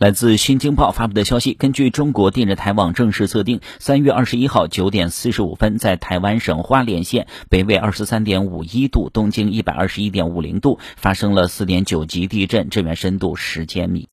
来自新京报发布的消息根据中国电视台网正式测定三月二十一号九点四十五分在台湾省花莲县北纬二十三点五一度东经一百二十一点五零度发生了四点九级地震震源深度十千米。